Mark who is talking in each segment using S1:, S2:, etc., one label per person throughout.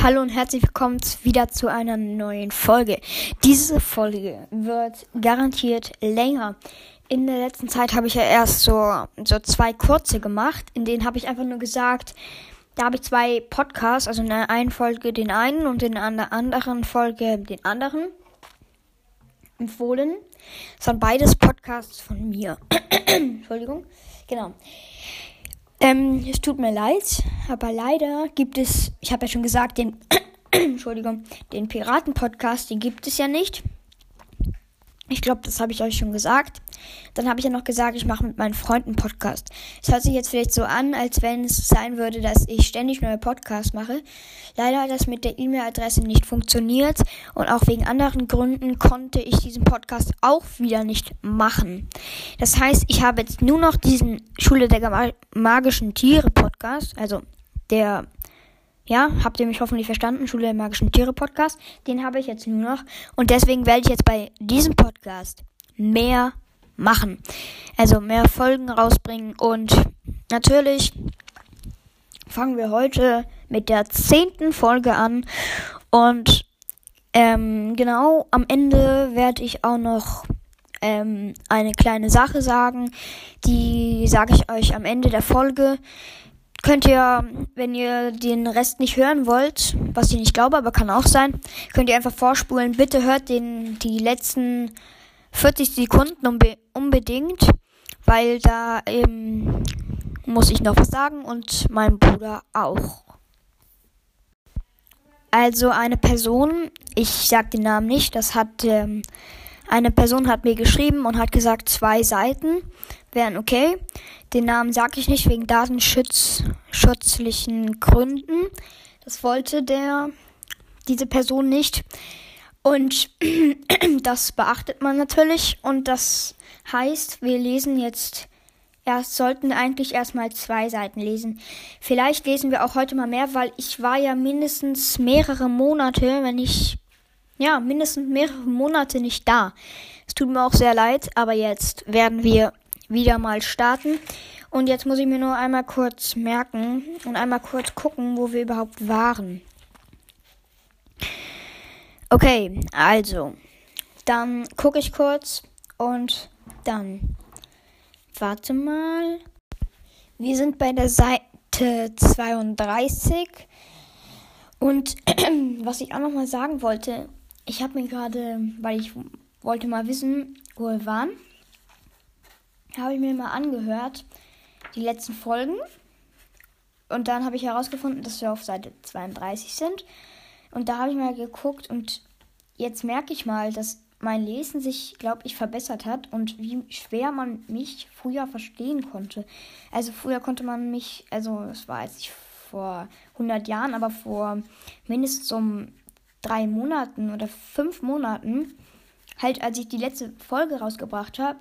S1: Hallo und herzlich willkommen wieder zu einer neuen Folge. Diese Folge wird garantiert länger. In der letzten Zeit habe ich ja erst so, so zwei kurze gemacht. In denen habe ich einfach nur gesagt, da habe ich zwei Podcasts, also in der einen Folge den einen und in der anderen Folge den anderen empfohlen. Das waren beides Podcasts von mir. Entschuldigung. Genau. Ähm, es tut mir leid, aber leider gibt es, ich habe ja schon gesagt, den, Entschuldigung, den Piraten-Podcast, den gibt es ja nicht. Ich glaube, das habe ich euch schon gesagt. Dann habe ich ja noch gesagt, ich mache mit meinen Freunden Podcast. Es hört sich jetzt vielleicht so an, als wenn es sein würde, dass ich ständig neue Podcasts mache. Leider hat das mit der E-Mail-Adresse nicht funktioniert und auch wegen anderen Gründen konnte ich diesen Podcast auch wieder nicht machen. Das heißt, ich habe jetzt nur noch diesen Schule der magischen Tiere Podcast, also der ja, habt ihr mich hoffentlich verstanden? Schule der magischen Tiere Podcast. Den habe ich jetzt nur noch. Und deswegen werde ich jetzt bei diesem Podcast mehr machen. Also mehr Folgen rausbringen. Und natürlich fangen wir heute mit der zehnten Folge an. Und ähm, genau am Ende werde ich auch noch ähm, eine kleine Sache sagen. Die sage ich euch am Ende der Folge könnt ihr, wenn ihr den Rest nicht hören wollt, was ich nicht glaube, aber kann auch sein, könnt ihr einfach vorspulen. Bitte hört den die letzten 40 Sekunden unbe unbedingt, weil da eben muss ich noch was sagen und mein Bruder auch. Also eine Person, ich sag den Namen nicht, das hat ähm, eine Person hat mir geschrieben und hat gesagt, zwei Seiten wären okay. Den Namen sage ich nicht wegen datenschutzlichen Gründen. Das wollte der diese Person nicht. Und das beachtet man natürlich. Und das heißt, wir lesen jetzt erst, sollten eigentlich erstmal zwei Seiten lesen. Vielleicht lesen wir auch heute mal mehr, weil ich war ja mindestens mehrere Monate, wenn ich ja, mindestens mehrere Monate nicht da. Es tut mir auch sehr leid, aber jetzt werden wir wieder mal starten. Und jetzt muss ich mir nur einmal kurz merken und einmal kurz gucken, wo wir überhaupt waren. Okay, also, dann gucke ich kurz und dann, warte mal. Wir sind bei der Seite 32. Und was ich auch noch mal sagen wollte, ich habe mir gerade, weil ich wollte mal wissen, wo wir waren, habe ich mir mal angehört, die letzten Folgen. Und dann habe ich herausgefunden, dass wir auf Seite 32 sind. Und da habe ich mal geguckt und jetzt merke ich mal, dass mein Lesen sich, glaube ich, verbessert hat und wie schwer man mich früher verstehen konnte. Also früher konnte man mich, also es war jetzt nicht vor 100 Jahren, aber vor mindestens um drei Monaten oder fünf Monaten, halt als ich die letzte Folge rausgebracht habe,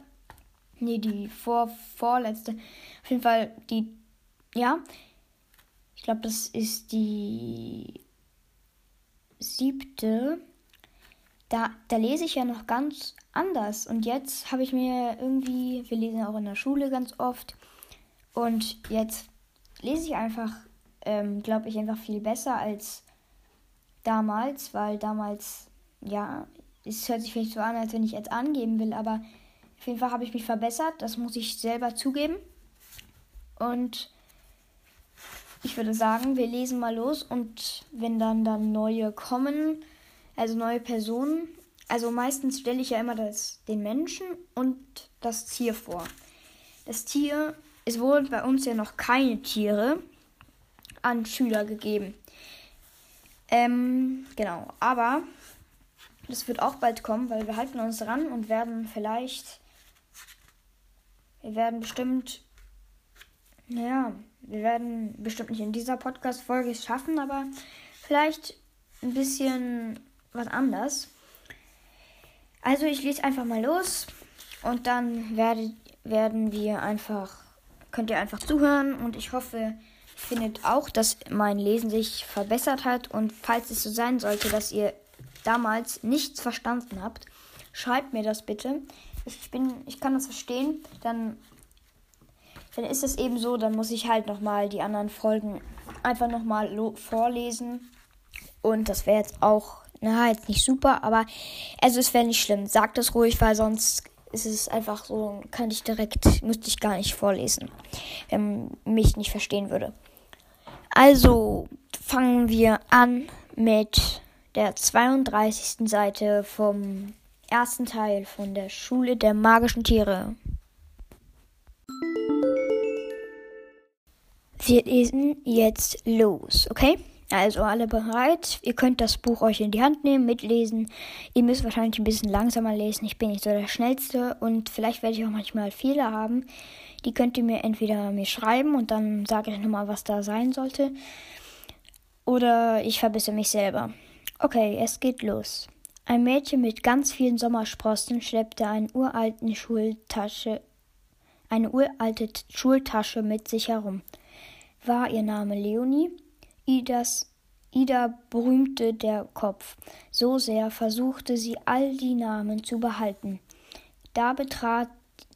S1: nee, die vor, vorletzte, auf jeden Fall die, ja, ich glaube, das ist die siebte, da, da lese ich ja noch ganz anders. Und jetzt habe ich mir irgendwie, wir lesen auch in der Schule ganz oft, und jetzt lese ich einfach, ähm, glaube ich, einfach viel besser als damals, weil damals, ja, es hört sich vielleicht so an, als wenn ich jetzt angeben will, aber auf jeden Fall habe ich mich verbessert, das muss ich selber zugeben. Und ich würde sagen, wir lesen mal los und wenn dann dann neue kommen, also neue Personen, also meistens stelle ich ja immer das, den Menschen und das Tier vor. Das Tier, es wurden bei uns ja noch keine Tiere an Schüler gegeben. Ähm, genau. Aber das wird auch bald kommen, weil wir halten uns dran und werden vielleicht. Wir werden bestimmt. Naja, wir werden bestimmt nicht in dieser Podcast-Folge es schaffen, aber vielleicht ein bisschen was anders. Also ich lese einfach mal los und dann werdet, werden wir einfach, könnt ihr einfach zuhören und ich hoffe, findet auch, dass mein Lesen sich verbessert hat und falls es so sein sollte, dass ihr damals nichts verstanden habt, schreibt mir das bitte. Ich bin, ich kann das verstehen, dann, dann ist es eben so, dann muss ich halt nochmal die anderen Folgen einfach nochmal vorlesen Und das wäre jetzt auch, na, jetzt nicht super, aber also es wäre nicht schlimm. Sagt es ruhig, weil sonst ist es einfach so, kann ich direkt, müsste ich gar nicht vorlesen, wenn mich nicht verstehen würde. Also fangen wir an mit der 32. Seite vom ersten Teil von der Schule der magischen Tiere. Wir lesen jetzt los, okay? Also alle bereit. Ihr könnt das Buch euch in die Hand nehmen, mitlesen. Ihr müsst wahrscheinlich ein bisschen langsamer lesen. Ich bin nicht so der Schnellste und vielleicht werde ich auch manchmal Fehler haben. Die könnt ihr mir entweder mir schreiben und dann sage ich nochmal, was da sein sollte. Oder ich verbessere mich selber. Okay, es geht los. Ein Mädchen mit ganz vielen Sommersprossen schleppte einen uralten Schultasche, eine uralte Schultasche mit sich herum. War ihr Name Leonie? Idas, Ida berühmte der Kopf. So sehr versuchte sie all die Namen zu behalten. Da betrat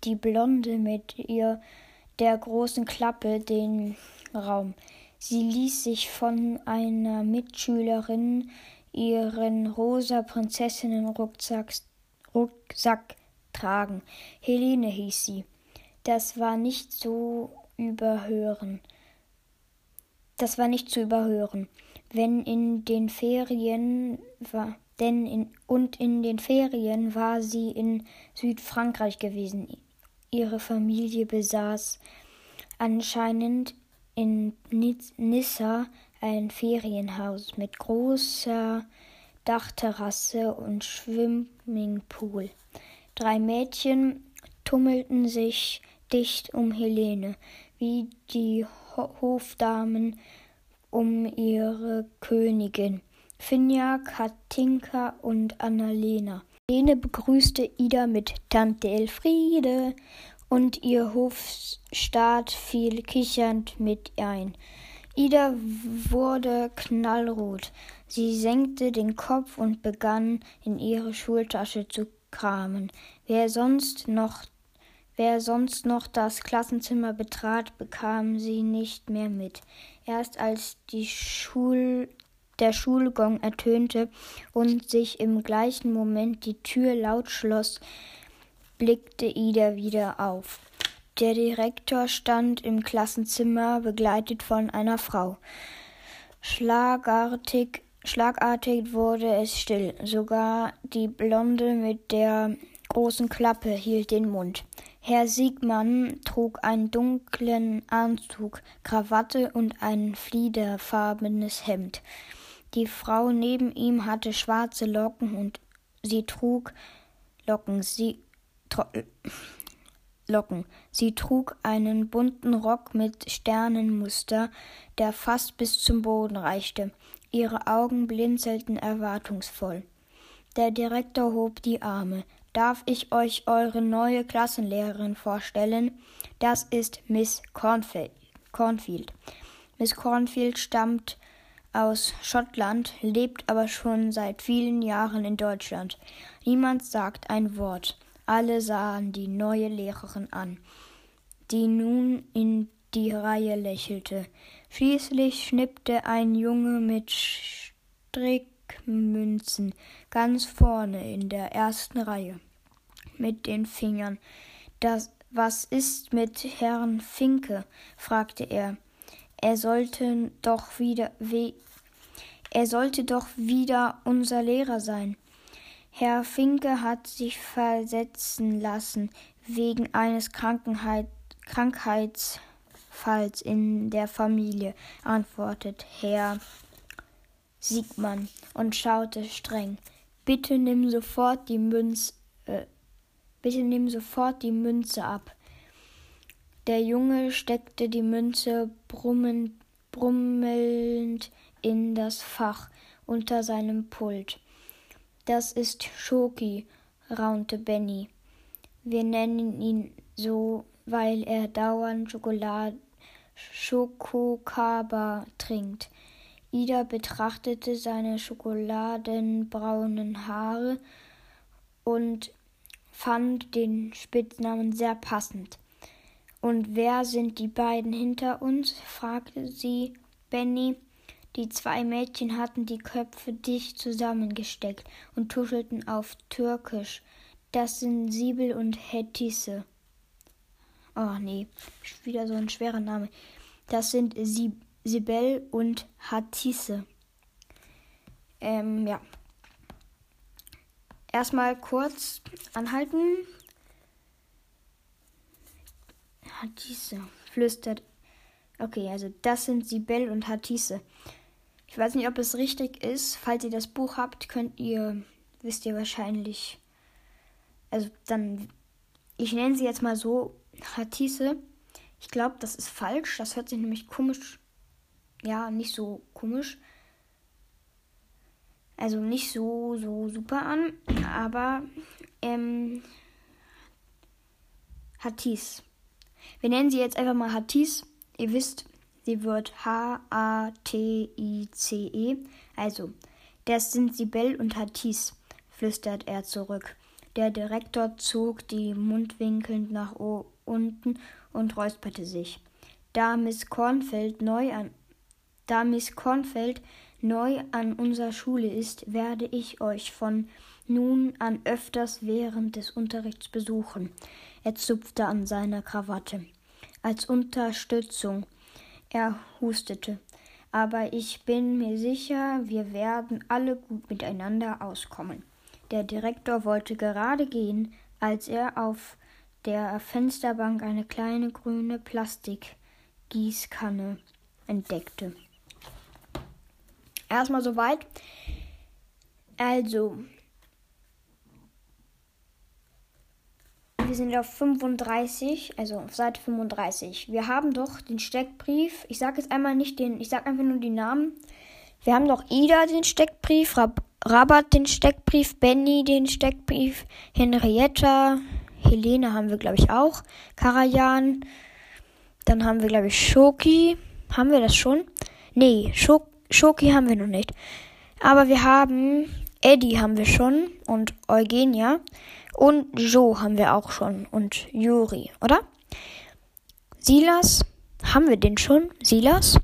S1: die Blonde mit ihr der großen Klappe den Raum. Sie ließ sich von einer Mitschülerin ihren rosa Prinzessinnen-Rucksack Rucksack tragen. Helene hieß sie. Das war nicht so überhören das war nicht zu überhören. Wenn in den Ferien war, denn in, und in den Ferien war sie in Südfrankreich gewesen. Ihre Familie besaß anscheinend in Nissa ein Ferienhaus mit großer Dachterrasse und Schwimmingpool. Drei Mädchen tummelten sich dicht um Helene, wie die Hofdamen um ihre Königin. Finja, Katinka und Annalena. Helene begrüßte Ida mit Tante Elfriede und ihr Hofstaat fiel kichernd mit ein. Ida wurde knallrot. Sie senkte den Kopf und begann in ihre Schultasche zu kramen. Wer sonst noch Wer sonst noch das Klassenzimmer betrat, bekam sie nicht mehr mit. Erst als Schul der Schulgong ertönte und sich im gleichen Moment die Tür laut schloss, blickte Ida wieder auf. Der Direktor stand im Klassenzimmer, begleitet von einer Frau. Schlagartig, schlagartig wurde es still. Sogar die Blonde mit der großen Klappe hielt den Mund. Herr Siegmann trug einen dunklen Anzug, Krawatte und ein fliederfarbenes Hemd. Die Frau neben ihm hatte schwarze Locken und sie trug Locken, sie Locken. Sie trug einen bunten Rock mit Sternenmuster, der fast bis zum Boden reichte. Ihre Augen blinzelten erwartungsvoll. Der Direktor hob die Arme darf ich euch eure neue Klassenlehrerin vorstellen. Das ist Miss Cornfield. Miss Cornfield stammt aus Schottland, lebt aber schon seit vielen Jahren in Deutschland. Niemand sagt ein Wort. Alle sahen die neue Lehrerin an, die nun in die Reihe lächelte. Schließlich schnippte ein Junge mit Strick Münzen ganz vorne in der ersten Reihe mit den Fingern. Das, was ist mit Herrn Finke? fragte er. Er sollte doch wieder we er sollte doch wieder unser Lehrer sein. Herr Finke hat sich versetzen lassen wegen eines Krankenheit Krankheitsfalls in der Familie, antwortet Herr Siegmann und schaute streng. Bitte nimm sofort die Münz, äh, bitte nimm sofort die Münze ab. Der Junge steckte die Münze brummend, brummelnd in das Fach unter seinem Pult. Das ist Schoki, raunte Benny. Wir nennen ihn so, weil er dauernd Schokolade Schokokaba trinkt. Ida betrachtete seine schokoladenbraunen Haare und fand den Spitznamen sehr passend. Und wer sind die beiden hinter uns? fragte sie Benny. Die zwei Mädchen hatten die Köpfe dicht zusammengesteckt und tuschelten auf Türkisch. Das sind Sibyl und Hetisse. Oh nee, wieder so ein schwerer Name. Das sind Sib Sibel und Hatisse. Ähm, ja. Erstmal kurz anhalten. Hatisse flüstert. Okay, also das sind Sibel und Hatisse. Ich weiß nicht, ob es richtig ist. Falls ihr das Buch habt, könnt ihr, wisst ihr wahrscheinlich. Also dann, ich nenne sie jetzt mal so Hatisse. Ich glaube, das ist falsch. Das hört sich nämlich komisch. Ja, nicht so komisch. Also nicht so, so super an. Aber, ähm, Hatis. Wir nennen sie jetzt einfach mal Hatis. Ihr wisst, Sie wird H-A-T-I-C-E. Also, das sind Sibel und Hatis, flüstert er zurück. Der Direktor zog die Mundwinkel nach unten und räusperte sich. Da Miss Kornfeld neu an da Miss Kornfeld neu an unserer Schule ist, werde ich euch von nun an öfters während des Unterrichts besuchen. Er zupfte an seiner Krawatte. Als Unterstützung er hustete. Aber ich bin mir sicher, wir werden alle gut miteinander auskommen. Der Direktor wollte gerade gehen, als er auf der Fensterbank eine kleine grüne Plastikgießkanne entdeckte. Erstmal soweit. Also, wir sind auf 35, also auf Seite 35. Wir haben doch den Steckbrief. Ich sage jetzt einmal nicht den, ich sage einfach nur die Namen. Wir haben doch Ida den Steckbrief, Rab Rabat den Steckbrief, Benny den Steckbrief, Henrietta, Helene haben wir, glaube ich, auch, Karajan. Dann haben wir, glaube ich, Schoki. Haben wir das schon? Nee, Schok Schoki haben wir noch nicht. Aber wir haben Eddie haben wir schon und Eugenia. Und Joe haben wir auch schon. Und Juri, oder? Silas, haben wir den schon? Silas?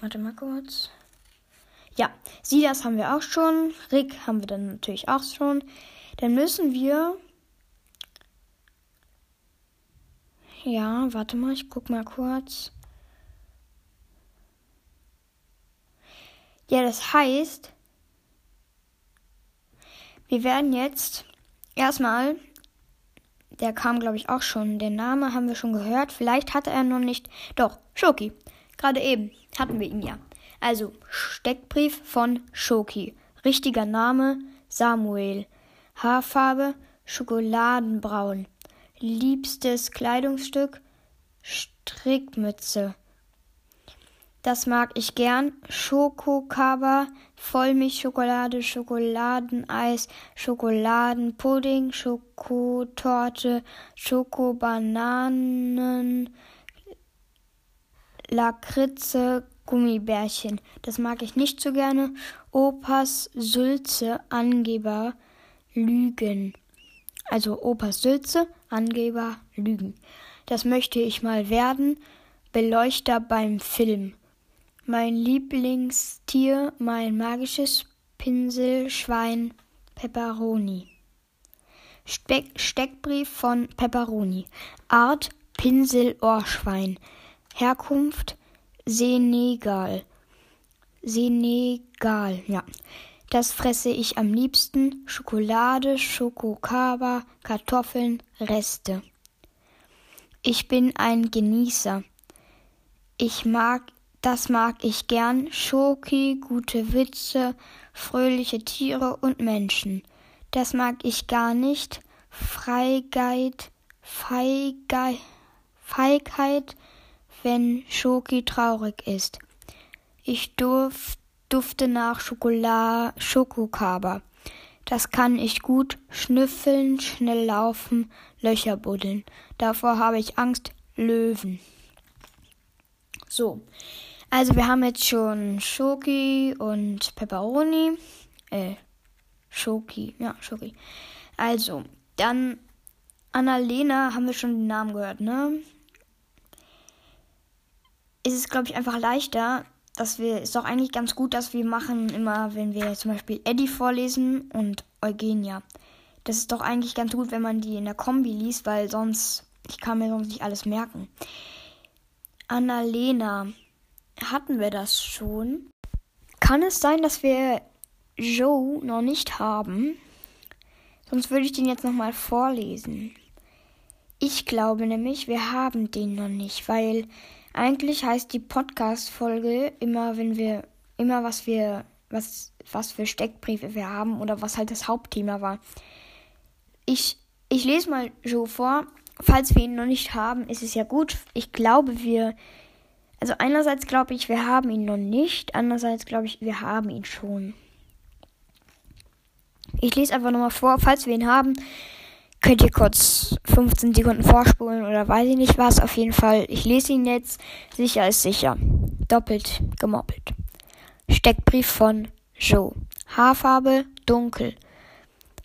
S1: Warte mal kurz. Ja, Silas haben wir auch schon. Rick haben wir dann natürlich auch schon. Dann müssen wir. Ja, warte mal, ich guck mal kurz. Ja, das heißt, wir werden jetzt erstmal, der kam glaube ich auch schon, den Namen haben wir schon gehört. Vielleicht hatte er noch nicht. Doch, Schoki. Gerade eben hatten wir ihn ja. Also, Steckbrief von Schoki. Richtiger Name Samuel. Haarfarbe Schokoladenbraun. Liebstes Kleidungsstück Strickmütze. Das mag ich gern. Schokokaba, Vollmilchschokolade, Schokoladeneis, Schokoladenpudding, Schokotorte, Schokobananen, Lakritze, Gummibärchen. Das mag ich nicht so gerne. Opas Sülze, Angeber, Lügen. Also Opas Sülze, Angeber, Lügen. Das möchte ich mal werden. Beleuchter beim Film. Mein Lieblingstier, mein magisches Pinselschwein Pepperoni. Speck Steckbrief von Pepperoni. Art Pinselohrschwein. Herkunft Senegal. Senegal, ja. Das fresse ich am liebsten. Schokolade, Schokokaba, Kartoffeln, Reste. Ich bin ein Genießer. Ich mag das mag ich gern. Schoki, gute Witze, fröhliche Tiere und Menschen. Das mag ich gar nicht. Feigheit, Feigheit, Feigheit, wenn Schoki traurig ist. Ich durf, dufte nach Schokolade, Schokokaba. Das kann ich gut. Schnüffeln, schnell laufen, Löcher buddeln. Davor habe ich Angst. Löwen. So, also wir haben jetzt schon Schoki und Pepperoni. Äh, Schoki, ja, Schoki. Also, dann Annalena haben wir schon den Namen gehört, ne? Es ist, glaube ich, einfach leichter. dass wir, ist doch eigentlich ganz gut, dass wir machen immer, wenn wir zum Beispiel Eddie vorlesen und Eugenia. Das ist doch eigentlich ganz gut, wenn man die in der Kombi liest, weil sonst, ich kann mir sonst nicht alles merken. Annalena, hatten wir das schon? Kann es sein, dass wir Joe noch nicht haben? Sonst würde ich den jetzt nochmal vorlesen. Ich glaube nämlich, wir haben den noch nicht, weil eigentlich heißt die Podcast-Folge immer, wenn wir, immer was wir, was, was für Steckbriefe wir haben oder was halt das Hauptthema war. Ich, ich lese mal Joe vor. Falls wir ihn noch nicht haben, ist es ja gut. Ich glaube, wir, also einerseits glaube ich, wir haben ihn noch nicht, andererseits glaube ich, wir haben ihn schon. Ich lese einfach nochmal vor, falls wir ihn haben, könnt ihr kurz 15 Sekunden vorspulen oder weiß ich nicht was. Auf jeden Fall, ich lese ihn jetzt. Sicher ist sicher. Doppelt gemoppelt. Steckbrief von Joe. Haarfarbe dunkel.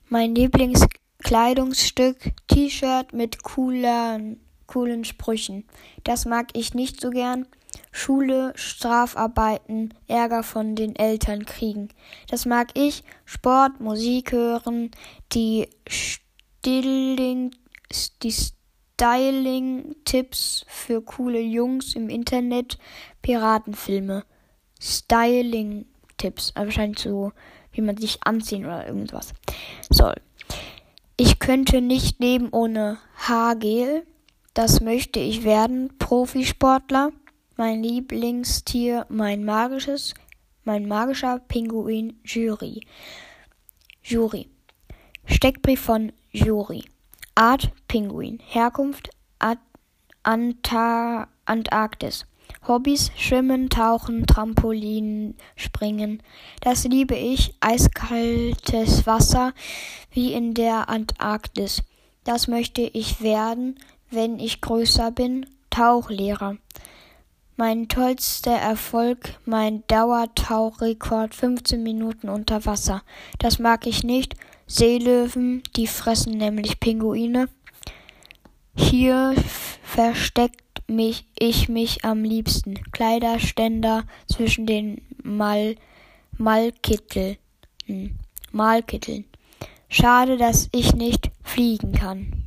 S1: Mein Lieblingskleidungsstück T-Shirt mit coolen, coolen Sprüchen. Das mag ich nicht so gern. Schule, Strafarbeiten, Ärger von den Eltern kriegen. Das mag ich. Sport, Musik hören, die Stilling, die Styling-Tipps für coole Jungs im Internet, Piratenfilme. Styling-Tipps, also wahrscheinlich so, wie man sich anziehen oder irgendwas soll. Ich könnte nicht leben ohne Haargel. Das möchte ich werden. Profisportler. Mein Lieblingstier, mein magisches, mein magischer Pinguin, Jury. Jury. Steckbrief von Jury. Art Pinguin. Herkunft Anta Antarktis. Hobbys Schwimmen, Tauchen, Trampolin, Springen. Das liebe ich. Eiskaltes Wasser wie in der Antarktis. Das möchte ich werden, wenn ich größer bin. Tauchlehrer. Mein tollster Erfolg, mein Dauertauchrekord 15 Minuten unter Wasser. Das mag ich nicht. Seelöwen, die fressen nämlich Pinguine. Hier versteckt mich ich mich am liebsten. Kleiderständer zwischen den Mal Malkitteln. Malkitteln. Schade, dass ich nicht fliegen kann.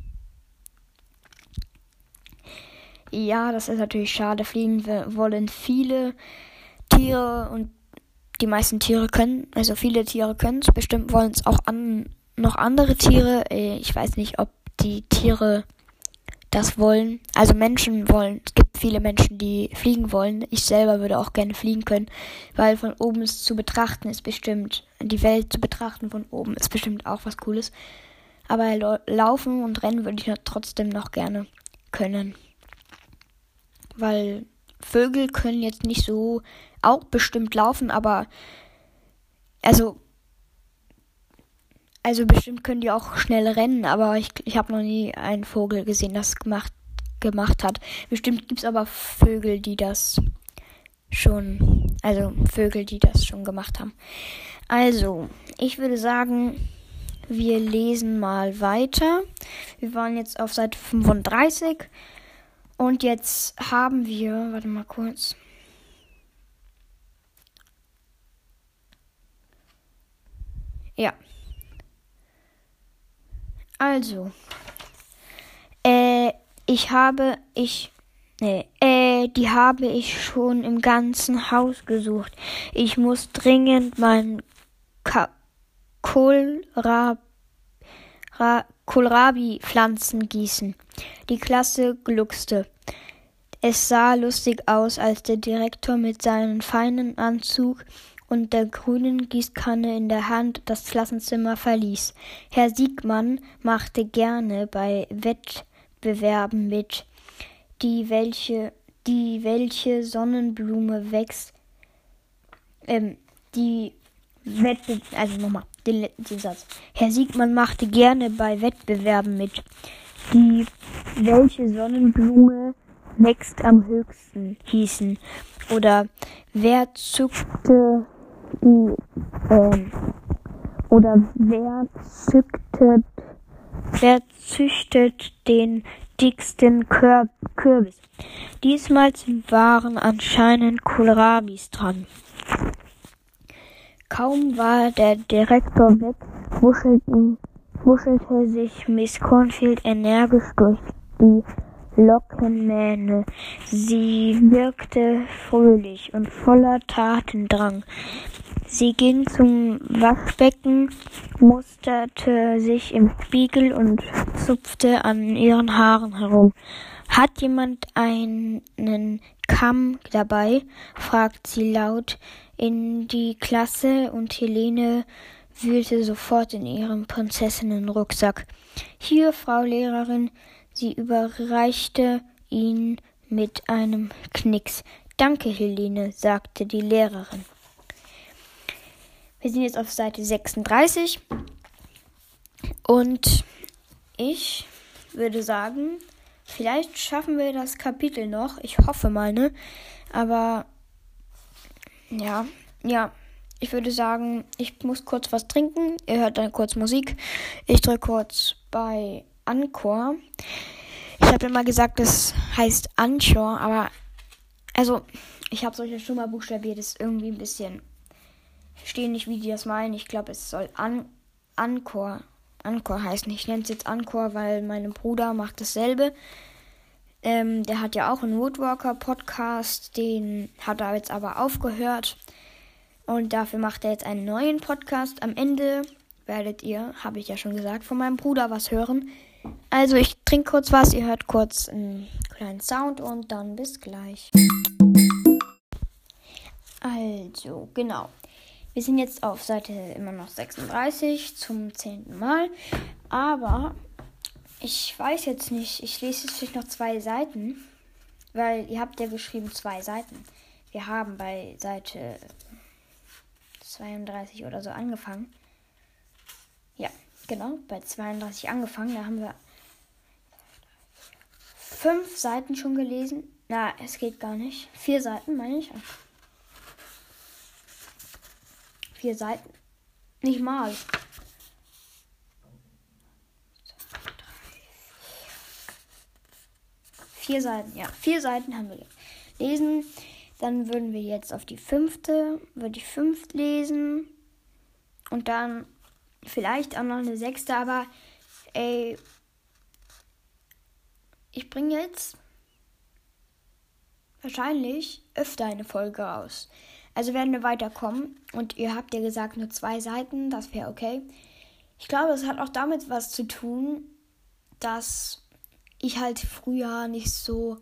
S1: Ja, das ist natürlich schade. Fliegen wollen viele Tiere und die meisten Tiere können, also viele Tiere können es, bestimmt wollen es auch an, noch andere Tiere. Äh, ich weiß nicht, ob die Tiere das wollen. Also Menschen wollen, es gibt viele Menschen, die fliegen wollen. Ich selber würde auch gerne fliegen können, weil von oben es zu betrachten ist bestimmt, die Welt zu betrachten von oben ist bestimmt auch was Cooles. Aber laufen und rennen würde ich trotzdem noch gerne können. Weil Vögel können jetzt nicht so auch bestimmt laufen, aber also also bestimmt können die auch schnell rennen, aber ich, ich habe noch nie einen Vogel gesehen, das gemacht gemacht hat. Bestimmt gibt es aber Vögel, die das schon, also Vögel, die das schon gemacht haben. Also, ich würde sagen, wir lesen mal weiter. Wir waren jetzt auf Seite 35 und jetzt haben wir, warte mal kurz. Ja. Also. Äh, ich habe, ich, nee, äh, die habe ich schon im ganzen Haus gesucht. Ich muss dringend mein Kohlrabi Kohlrabi-Pflanzen gießen. Die Klasse gluckste. Es sah lustig aus, als der Direktor mit seinem feinen Anzug und der grünen Gießkanne in der Hand das Klassenzimmer verließ. Herr Siegmann machte gerne bei Wettbewerben mit, die welche, die welche Sonnenblume wächst, ähm, die Wettbe also nochmal, den, den Satz. Herr Siegmann machte gerne bei Wettbewerben mit, die welche Sonnenblume wächst am höchsten hießen. Oder wer zuckte die, ähm, oder wer züchtet, wer züchtet den dicksten Kür Kürbis. Diesmal waren anscheinend Kohlrabis dran. Kaum war der Direktor weg, wuschelte, wuschelte sich Miss Cornfield energisch durch die Lockenmähne. Sie wirkte fröhlich und voller Tatendrang. Sie ging zum Waschbecken, musterte sich im Spiegel und zupfte an ihren Haaren herum. Hat jemand einen Kamm dabei? fragt sie laut in die Klasse und Helene wühlte sofort in ihrem Prinzessinnenrucksack. Hier, Frau Lehrerin, sie überreichte ihn mit einem Knicks. Danke, Helene, sagte die Lehrerin. Wir sind jetzt auf Seite 36 und ich würde sagen, vielleicht schaffen wir das Kapitel noch. Ich hoffe mal, ne? Aber ja, ja. Ich würde sagen, ich muss kurz was trinken. Ihr hört dann kurz Musik. Ich drücke kurz bei Anchor. Ich habe immer gesagt, das heißt Anchor, aber also ich habe solche schon mal buchstabiert. Das ist irgendwie ein bisschen. Ich verstehe nicht, wie die das meinen. Ich glaube, es soll An Anchor. Anchor heißen. Ich nenne es jetzt Anchor, weil mein Bruder macht dasselbe. Ähm, der hat ja auch einen Woodwalker-Podcast. Den hat er jetzt aber aufgehört. Und dafür macht er jetzt einen neuen Podcast. Am Ende werdet ihr, habe ich ja schon gesagt, von meinem Bruder was hören. Also ich trinke kurz was, ihr hört kurz einen kleinen Sound und dann bis gleich. Also, genau. Wir sind jetzt auf Seite immer noch 36 zum zehnten Mal. Aber ich weiß jetzt nicht, ich lese jetzt vielleicht noch zwei Seiten. Weil ihr habt ja geschrieben zwei Seiten. Wir haben bei Seite 32 oder so angefangen. Ja, genau, bei 32 angefangen. Da haben wir fünf Seiten schon gelesen. Na, es geht gar nicht. Vier Seiten, meine ich. Vier Seiten. Nicht mal. Vier Seiten, ja. Vier Seiten haben wir gelesen. Dann würden wir jetzt auf die fünfte, würde ich fünft lesen. Und dann vielleicht auch noch eine sechste, aber ey, ich bringe jetzt wahrscheinlich öfter eine Folge raus. Also werden wir weiterkommen. Und ihr habt ja gesagt, nur zwei Seiten, das wäre okay. Ich glaube, es hat auch damit was zu tun, dass ich halt früher nicht so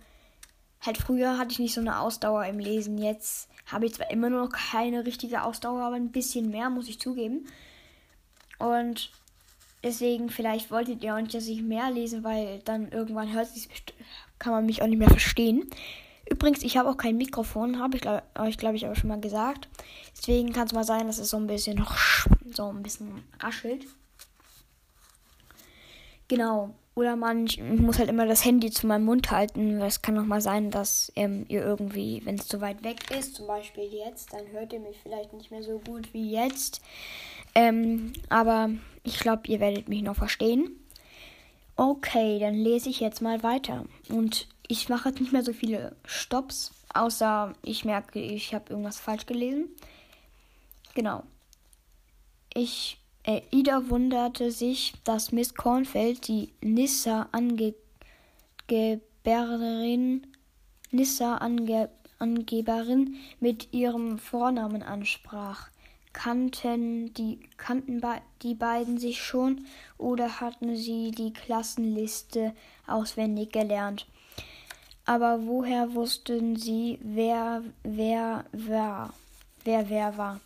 S1: halt früher hatte ich nicht so eine Ausdauer im Lesen. Jetzt habe ich zwar immer noch keine richtige Ausdauer, aber ein bisschen mehr, muss ich zugeben. Und deswegen, vielleicht wolltet ihr auch nicht, dass ich mehr lese, weil dann irgendwann hört sich kann man mich auch nicht mehr verstehen. Übrigens, ich habe auch kein Mikrofon, habe ich euch glaube ich aber schon mal gesagt. Deswegen kann es mal sein, dass es so ein bisschen noch so ein bisschen raschelt. Genau. Oder man muss halt immer das Handy zu meinem Mund halten. Es kann auch mal sein, dass ähm, ihr irgendwie, wenn es zu weit weg ist, zum Beispiel jetzt, dann hört ihr mich vielleicht nicht mehr so gut wie jetzt. Ähm, aber ich glaube, ihr werdet mich noch verstehen. Okay, dann lese ich jetzt mal weiter. Und ich mache jetzt nicht mehr so viele Stops, außer ich merke, ich habe irgendwas falsch gelesen. Genau. Ich Ida wunderte sich, dass Miss Cornfeld die Nissa-Angeberin Nissa -Ange Angeberin mit ihrem Vornamen ansprach. Kannten die, kannten die beiden sich schon oder hatten sie die Klassenliste auswendig gelernt? Aber woher wussten sie, wer wer war? Wer wer war?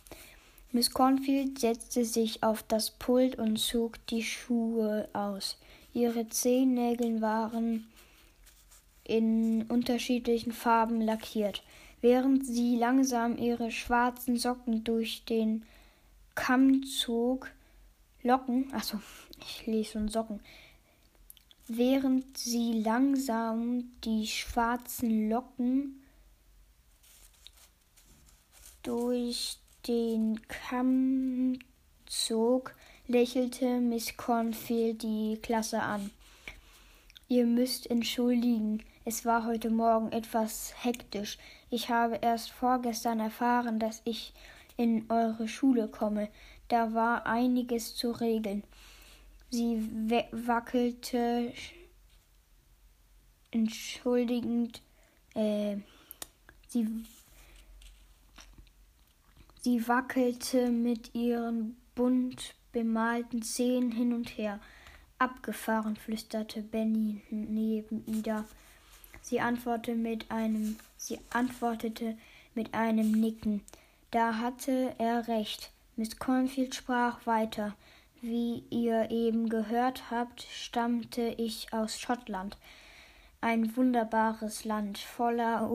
S1: Miss Cornfield setzte sich auf das Pult und zog die Schuhe aus. Ihre Zehennägel waren in unterschiedlichen Farben lackiert, während sie langsam ihre schwarzen Socken durch den Kamm zog. Locken, achso, ich lese schon Socken. Während sie langsam die schwarzen Locken durch den Kamm zog, lächelte Miss Cornfield die Klasse an. Ihr müsst entschuldigen. Es war heute Morgen etwas hektisch. Ich habe erst vorgestern erfahren, dass ich in eure Schule komme. Da war einiges zu regeln. Sie wackelte entschuldigend, äh, sie, sie wackelte mit ihren bunt bemalten Zähnen hin und her. Abgefahren, flüsterte Benny neben Ida. Sie antwortete mit einem, sie antwortete mit einem Nicken. Da hatte er recht. Miss Cornfield sprach weiter. Wie ihr eben gehört habt, stammte ich aus Schottland. Ein wunderbares Land voller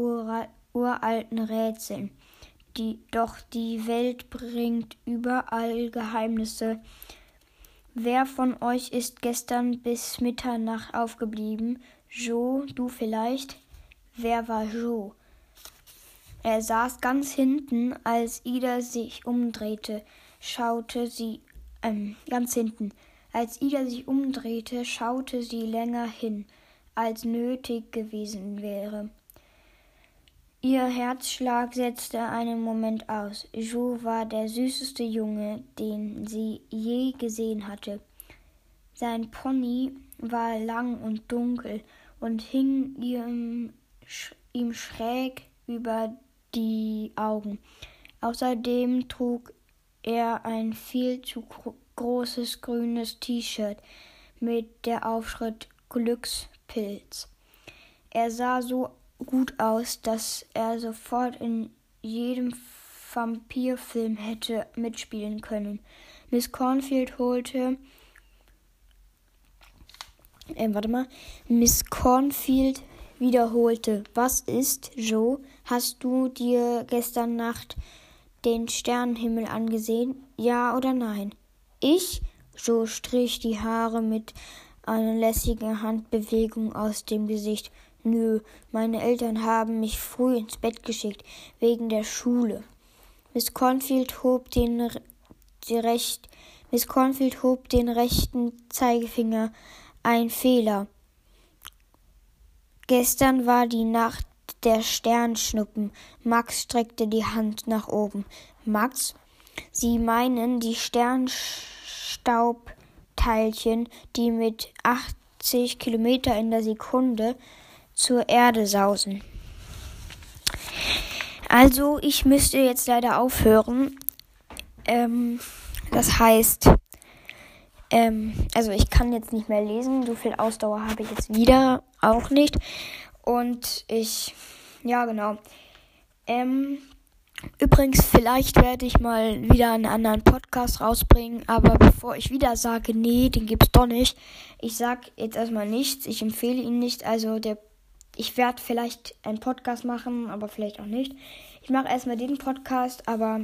S1: uralten Rätseln. Die, doch die Welt bringt überall Geheimnisse. Wer von euch ist gestern bis Mitternacht aufgeblieben? Joe, du vielleicht? Wer war Joe? Er saß ganz hinten, als Ida sich umdrehte, schaute sie, ähm, ganz hinten. Als Ida sich umdrehte, schaute sie länger hin, als nötig gewesen wäre. Ihr Herzschlag setzte einen Moment aus. Joe war der süßeste Junge, den sie je gesehen hatte. Sein Pony war lang und dunkel und hing ihm, ihm schräg über die Augen. Außerdem trug er ein viel zu großes grünes T-Shirt mit der Aufschrift Glückspilz. Er sah so gut aus, dass er sofort in jedem Vampirfilm hätte mitspielen können. Miss Cornfield holte äh, warte mal. Miss Cornfield wiederholte. Was ist, Joe? Hast du dir gestern Nacht den Sternenhimmel angesehen? Ja oder nein? Ich? Joe strich die Haare mit einer lässigen Handbewegung aus dem Gesicht. Nö, meine Eltern haben mich früh ins Bett geschickt, wegen der Schule. Miss Cornfield hob den, recht, Miss Cornfield hob den rechten Zeigefinger. Ein Fehler. Gestern war die Nacht der Sternschnuppen. Max streckte die Hand nach oben. Max, Sie meinen die Sternstaubteilchen, die mit 80 Kilometer in der Sekunde zur Erde sausen. Also, ich müsste jetzt leider aufhören. Ähm, das heißt, ähm, also ich kann jetzt nicht mehr lesen. So viel Ausdauer habe ich jetzt wieder auch nicht. Und ich, ja genau. Ähm, übrigens, vielleicht werde ich mal wieder einen anderen Podcast rausbringen. Aber bevor ich wieder sage, nee, den gibt's doch nicht. Ich sag jetzt erstmal nichts. Ich empfehle ihn nicht. Also der, ich werde vielleicht einen Podcast machen, aber vielleicht auch nicht. Ich mache erstmal den Podcast, aber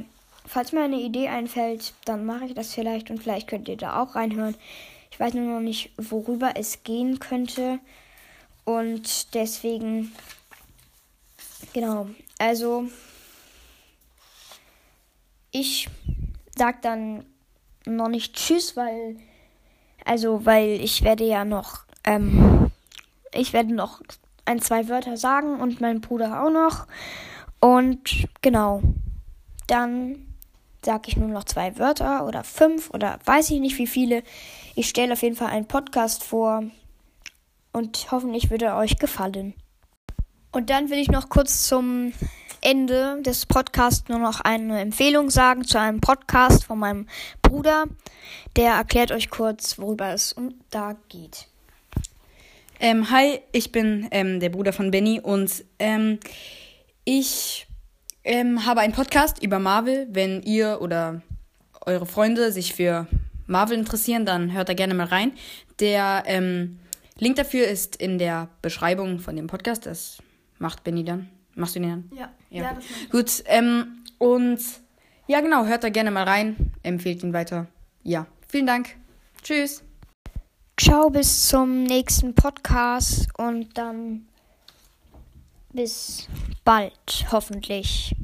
S1: Falls mir eine Idee einfällt, dann mache ich das vielleicht und vielleicht könnt ihr da auch reinhören. Ich weiß nur noch nicht, worüber es gehen könnte. Und deswegen, genau, also ich sag dann noch nicht Tschüss, weil, also, weil ich werde ja noch, ähm, ich werde noch ein, zwei Wörter sagen und mein Bruder auch noch. Und genau, dann sage ich nur noch zwei Wörter oder fünf oder weiß ich nicht wie viele. Ich stelle auf jeden Fall einen Podcast vor und hoffentlich wird er euch gefallen. Und dann will ich noch kurz zum Ende des Podcasts nur noch eine Empfehlung sagen zu einem Podcast von meinem Bruder. Der erklärt euch kurz, worüber es da geht.
S2: Ähm, hi, ich bin ähm, der Bruder von Benny und ähm, ich ähm, habe einen Podcast über Marvel. Wenn ihr oder eure Freunde sich für Marvel interessieren, dann hört da gerne mal rein. Der ähm, Link dafür ist in der Beschreibung von dem Podcast. Das macht Benny dann. Machst du den dann?
S1: Ja. Ja, ja
S2: Gut. Ähm, und ja, genau, hört da gerne mal rein. Empfehlt ihn weiter. Ja, vielen Dank. Tschüss.
S1: Ciao, bis zum nächsten Podcast und dann bis bald, hoffentlich.